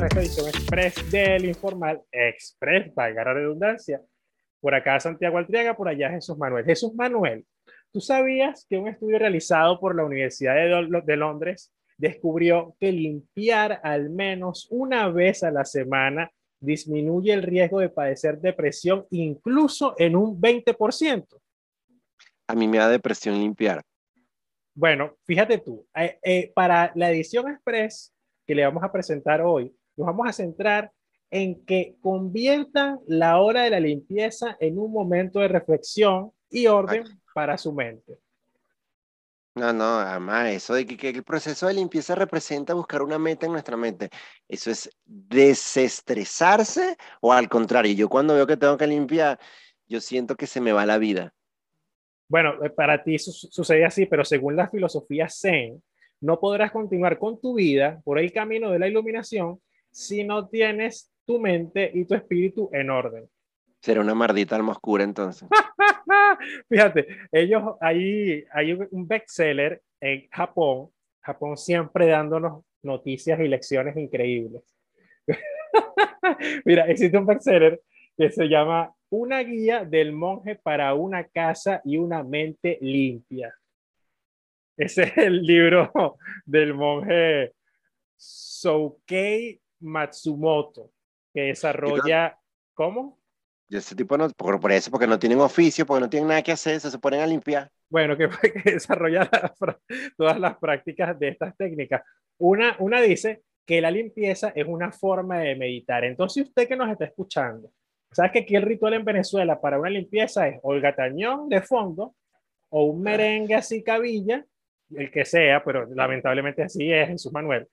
noches. Bienvenidos a esta edición express del Informal Express, valga la redundancia. Por acá Santiago Altriaga, por allá Jesús Manuel. Jesús Manuel, ¿tú sabías que un estudio realizado por la Universidad de, de Londres descubrió que limpiar al menos una vez a la semana disminuye el riesgo de padecer depresión incluso en un 20%? A mí me da depresión limpiar. Bueno, fíjate tú, eh, eh, para la edición express que le vamos a presentar hoy, nos vamos a centrar en que conviertan la hora de la limpieza en un momento de reflexión y orden para su mente. No, no, además, eso de que, el proceso de limpieza representa buscar una meta en nuestra mente, eso es desestresarse o al contrario, yo cuando veo que tengo que limpiar, yo siento que se me va la vida. Bueno, eh, para ti sucede así, pero según la filosofía Zen, no podrás continuar con tu vida por el camino de la iluminación si no tienes tu mente y tu espíritu en orden. Será una maldita alma oscura entonces. Fíjate, ellos, ahí hay un bestseller en Japón, Japón siempre dándonos noticias y lecciones increíbles. Mira, existe un bestseller que se llama una guía del monje para una casa y una mente limpia. Ese es el libro del monje Soukei Matsumoto, que desarrolla... ¿Cómo? Y ese tipo no, por, eso, porque no tienen oficio, porque no tienen nada que hacer, se ponen a limpiar. Bueno, que, que desarrolla todas las prácticas de estas técnicas. Una, una dice que la limpieza es una forma de meditar. Entonces, usted que nos está escuchando, ¿Sabes que aquí el ritual en Venezuela para una limpieza es Olga Tañón de fondo o un merengue así cabilla, el que sea, pero lamentablemente así es Jesús Manuel.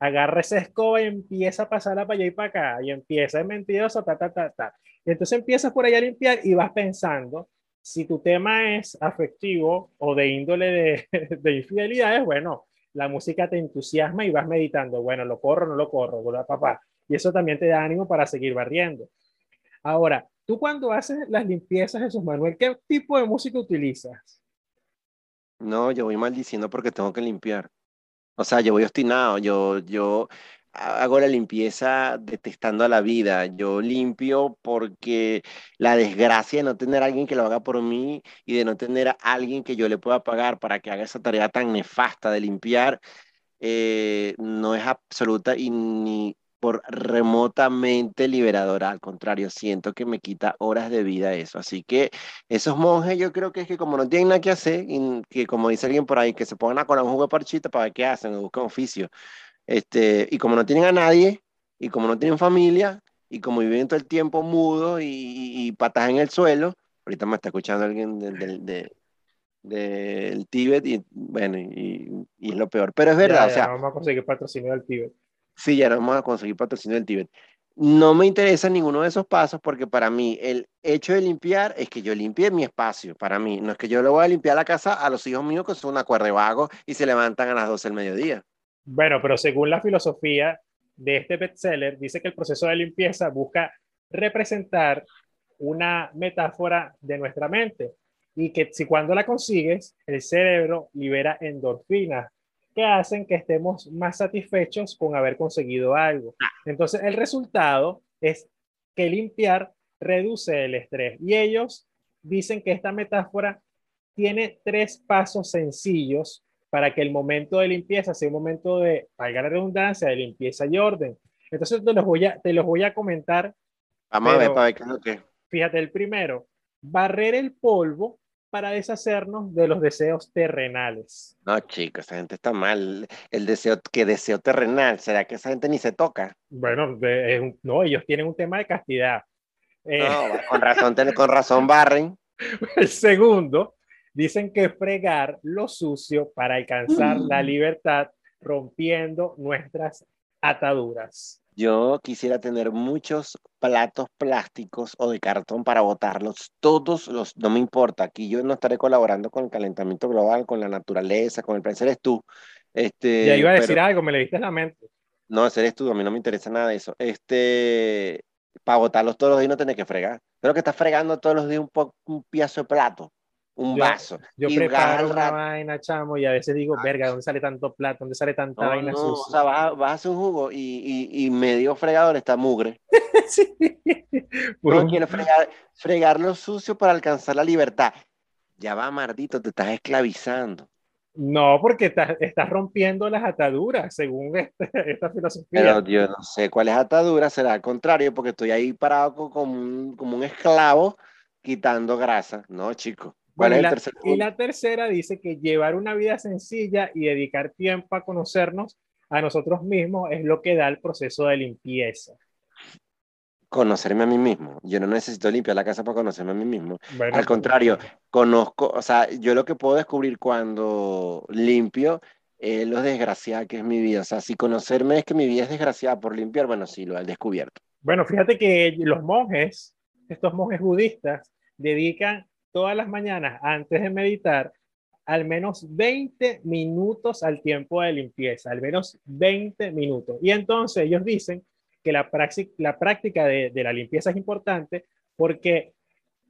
Agarra esa escoba y empieza a pasarla para allá y para acá y empieza, es mentiroso, ta, ta, ta, ta. Y entonces empiezas por allá a limpiar y vas pensando, si tu tema es afectivo o de índole de, de infidelidades, bueno, la música te entusiasma y vas meditando, bueno, lo corro, no lo corro, papá. Y eso también te da ánimo para seguir barriendo. Ahora, tú cuando haces las limpiezas, Jesús Manuel, ¿qué tipo de música utilizas? No, yo voy maldiciendo porque tengo que limpiar. O sea, yo voy obstinado, yo, yo hago la limpieza detestando a la vida. Yo limpio porque la desgracia de no tener a alguien que lo haga por mí y de no tener a alguien que yo le pueda pagar para que haga esa tarea tan nefasta de limpiar, eh, no es absoluta y ni por remotamente liberadora, al contrario, siento que me quita horas de vida eso. Así que esos monjes yo creo que es que como no tienen nada que hacer, y que como dice alguien por ahí, que se pongan a colar un jugo de parchita para ver qué hacen, buscan oficio. Este, y como no tienen a nadie, y como no tienen familia, y como viven todo el tiempo mudo y, patas en el suelo, ahorita me está escuchando alguien del, del, Tíbet y bueno, y, es lo peor. Pero es verdad, o sea... vamos a conseguir patrocinio del Tíbet. Sí, ya no vamos a conseguir patrocinio del Tíbet. No me interesa ninguno de esos pasos porque para mí el hecho de limpiar es que yo limpie mi espacio. Para mí, no es que yo le voy a limpiar la casa a los hijos míos que son una cuerda de vago y se levantan a las 12 del mediodía. Bueno, pero según la filosofía de este bestseller, dice que el proceso de limpieza busca representar una metáfora de nuestra mente y que si cuando la consigues, el cerebro libera endorfinas, que hacen que estemos más satisfechos con haber conseguido algo. Entonces, el resultado es que limpiar reduce el estrés. Y ellos dicen que esta metáfora tiene tres pasos sencillos para que el momento de limpieza sea un momento de, valga la redundancia, de limpieza y orden. Entonces te los voy a, te los voy a comentar. Vamos a ver para ver qué. Fíjate, el primero, barrer el polvo para deshacernos de los deseos terrenales. No, chicos, esa gente está mal. El deseo, que deseo terrenal? ¿Será que esa gente ni se toca? Bueno, no, ellos tienen un tema de castidad. Eh, no, con razón, con razón barren. El segundo, dicen que fregar lo sucio para alcanzar la mm. libertad, rompiendo nuestras ataduras. Yo quisiera tener muchos platos plásticos o de cartón para botarlos, todos los, no me importa, aquí yo no estaré colaborando con el calentamiento global, con la naturaleza, con el plan, eres tú. Este, ya iba a decir algo, me le diste la mente. No, ese eres tú, a mí no me interesa nada de eso. Este, para botarlos todos los días no tenés que fregar. Creo que estás fregando todos los días un, un piazo de plato. Un vaso. Yo preparo una vaina, chamo, y a veces digo, verga, ¿dónde sale tanto plato? ¿Dónde sale tanta vaina no, O sea, vas, a hacer un jugo y, y, medio fregador está mugre. sí. No quiero fregar, fregar lo sucio para alcanzar la libertad. Ya va, mardito, te estás esclavizando. No, porque estás, estás rompiendo las ataduras, según este, esta filosofía. Pero yo no sé cuál es atadura, será al contrario, porque estoy ahí parado como un, como un esclavo quitando grasa. No, chico. ¿Cuál es el y la tercera dice que llevar una vida sencilla y dedicar tiempo a conocernos a nosotros mismos es lo que da el proceso de limpieza conocerme a mí mismo. Yo no necesito limpiar la casa para conocerme a mí mismo. Al contrario, conozco, o sea, yo lo que puedo descubrir cuando limpio es lo desgraciada que es mi vida. O sea, si conocerme es que mi vida es desgraciada por limpiar, bueno, sí, lo he descubierto. Bueno, fíjate que los monjes, estos monjes budistas, dedican todas las mañanas antes de meditar al menos 20 minutos al tiempo de limpieza, al menos 20 minutos. Y entonces ellos dicen que la, la práctica de, la limpieza es importante porque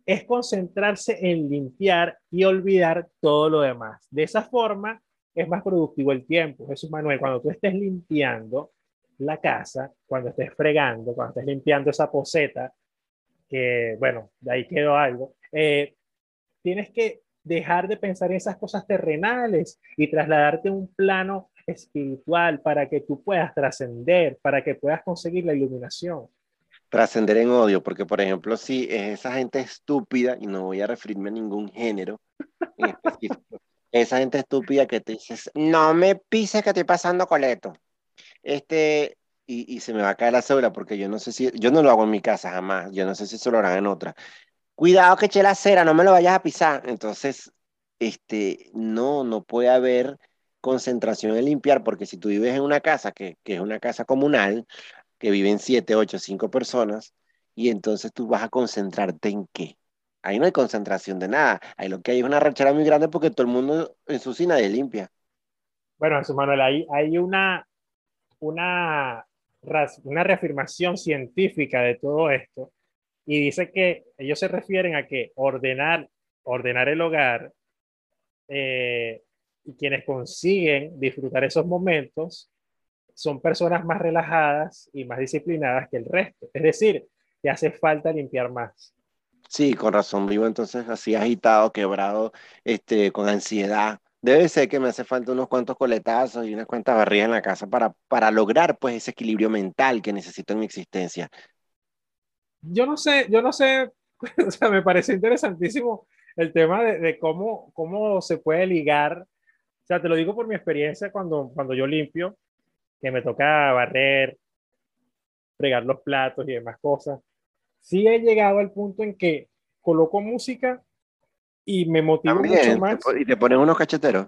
es concentrarse en limpiar y olvidar todo lo demás. De esa forma es más productivo el tiempo. Jesús Manuel, cuando tú estés limpiando la casa, cuando estés fregando, cuando estés limpiando esa poseta, que bueno, de ahí quedó algo, eh, tienes que dejar de pensar en esas cosas terrenales y trasladarte a un plano espiritual para que tú puedas trascender, para que puedas conseguir la iluminación. Trascender en odio, porque por ejemplo, si es esa gente estúpida, y no voy a referirme a ningún género en específico, esa gente estúpida que te dices, no me pises que estoy pasando coleto. Este, y, y, se me va a caer la cédula porque yo no sé si, yo no lo hago en mi casa jamás, yo no sé si se lo harán en otra. Cuidado que eche la cera, no me lo vayas a pisar. Entonces, este, no, no puede haber concentración en limpiar, porque si tú vives en una casa que, es una casa comunal, que viven siete, ocho, cinco personas, y entonces tú vas a concentrarte en qué. Ahí no hay concentración de nada. Ahí lo que hay es una rachera muy grande porque todo el mundo en su cina de limpia. Bueno, Manuel, hay, hay una, una, una reafirmación científica de todo esto y dice que ellos se refieren a que ordenar, ordenar el hogar eh, y quienes consiguen disfrutar esos momentos son personas más relajadas y más disciplinadas que el resto. Es decir, que hace falta limpiar más. Sí, con razón, vivo entonces así agitado, quebrado, este, con ansiedad. Debe ser que me hace falta unos cuantos coletazos y unas cuantas barrigas en la casa para, para lograr pues ese equilibrio mental que necesito en mi existencia. Yo no sé, yo no sé, o sea, me parece interesantísimo el tema de, de cómo, cómo se puede ligar o sea, te lo digo por mi experiencia cuando, cuando yo limpio, que me toca barrer, fregar los platos y demás cosas. Sí he llegado al punto en que coloco música y me motivo mucho más. ¿Y te pones unos cacheteros?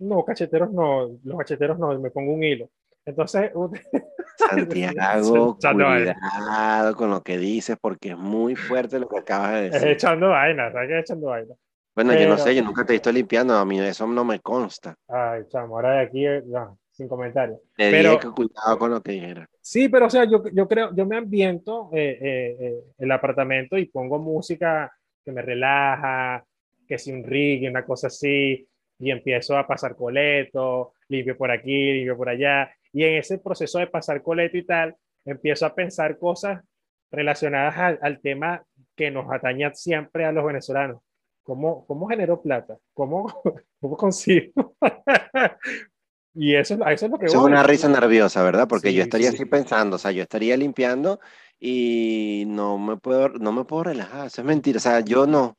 No, cacheteros no, los cacheteros no, me pongo un hilo. Entonces, Santiago, cuidado con lo que dices porque es muy fuerte lo que acabas de decir. Es echando vaina, ¿sabes? Echando vaina. Bueno, yo no sé, yo nunca te he visto limpiando, a mí eso no me consta. Ay, chamo, ahora de aquí, no, sin comentarios. Te pero, dije que cuidado con lo que dijera. Sí, pero o sea, yo, yo creo, yo me ambiento eh, eh, eh, el apartamento y pongo música que me relaja, que si un rig, una cosa así, y empiezo a pasar coleto, limpio por aquí, limpio por allá, y en ese proceso de pasar coleto y tal, empiezo a pensar cosas relacionadas al, al tema que nos atañe siempre a los venezolanos ¿Cómo, cómo genero plata? ¿Cómo, cómo consigo? y eso, eso es lo que... Eso es una risa nerviosa, ¿verdad? Porque yo estaría así pensando, o sea, yo estaría limpiando y no me puedo, no me puedo relajar, eso es mentira, o sea, yo no.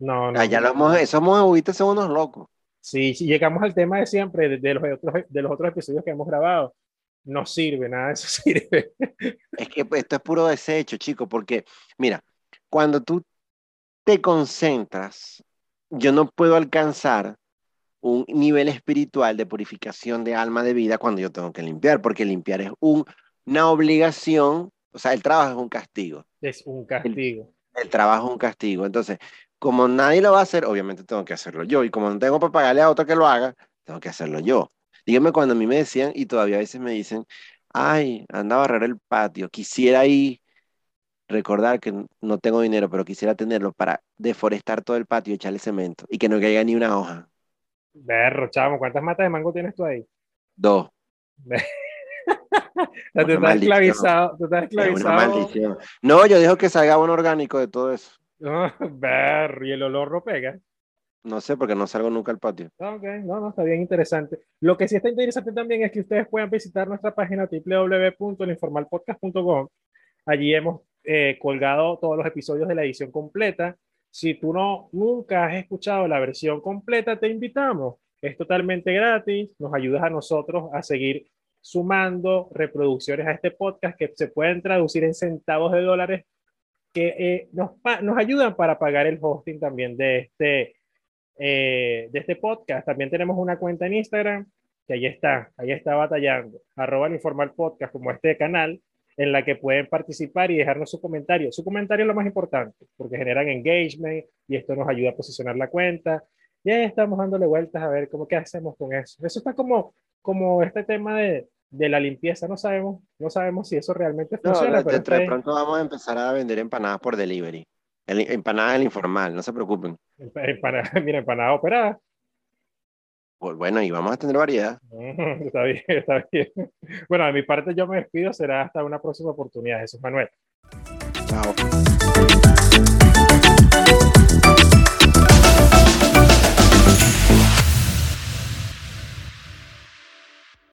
No, no. Ya lo esos mojabuitas son unos locos. Si llegamos al tema de siempre, de, los otros, de los otros episodios que hemos grabado, no sirve, nada de eso sirve. Es que esto es puro desecho, chico, porque mira, cuando tú te concentras, yo no puedo alcanzar un nivel espiritual de purificación de alma de vida cuando yo tengo que limpiar, porque limpiar es una obligación, o sea, el trabajo es un castigo. Es un castigo. El, trabajo es un castigo. Entonces, como nadie lo va a hacer, obviamente tengo que hacerlo yo. Y como no tengo para pagarle a otro que lo haga, tengo que hacerlo yo. Dígame cuando a mí me decían, y todavía a veces me dicen, ay, anda a barrer el patio, quisiera ir recordar que no tengo dinero, pero quisiera tenerlo para deforestar todo el patio y echarle cemento y que no caiga ni una hoja. Berro, chamo, ¿cuántas matas de mango tienes tú ahí? Dos. tú estás esclavizado. Tú estás esclavizado. No, yo dejo que salga un orgánico de todo eso. Berro, y el olor no pega. No sé, porque no salgo nunca al patio. Ok, no, no, está bien interesante. Lo que sí está interesante también es que ustedes puedan visitar nuestra página www.informalpodcast.com. Allí hemos eh, colgado todos los episodios de la edición completa. Si tú no nunca has escuchado la versión completa, te invitamos. Es totalmente gratis, nos ayudas a nosotros a seguir sumando reproducciones a este podcast que se pueden traducir en centavos de dólares que eh, nos, nos ayudan para pagar el hosting también de este, eh, de este podcast. También tenemos una cuenta en Instagram, que ahí está, ahí está batallando, arroba informal podcast, como este canal, en la que pueden participar y dejarnos su comentario. Su comentario es lo más importante, porque generan engagement y esto nos ayuda a posicionar la cuenta. Ya estamos dándole vueltas a ver cómo qué hacemos con eso. Eso está como, como este tema de, de la limpieza, no sabemos, no sabemos si eso realmente funciona. pero de pronto vamos a empezar a vender empanadas por delivery. El, empanada el informal, no se preocupen. Empanada, mira, empanada operada. Pues bueno, y vamos a tener variedad. está bien, está bien. Bueno, de mi parte yo me despido, será hasta una próxima oportunidad. Jesús Manuel. Chao.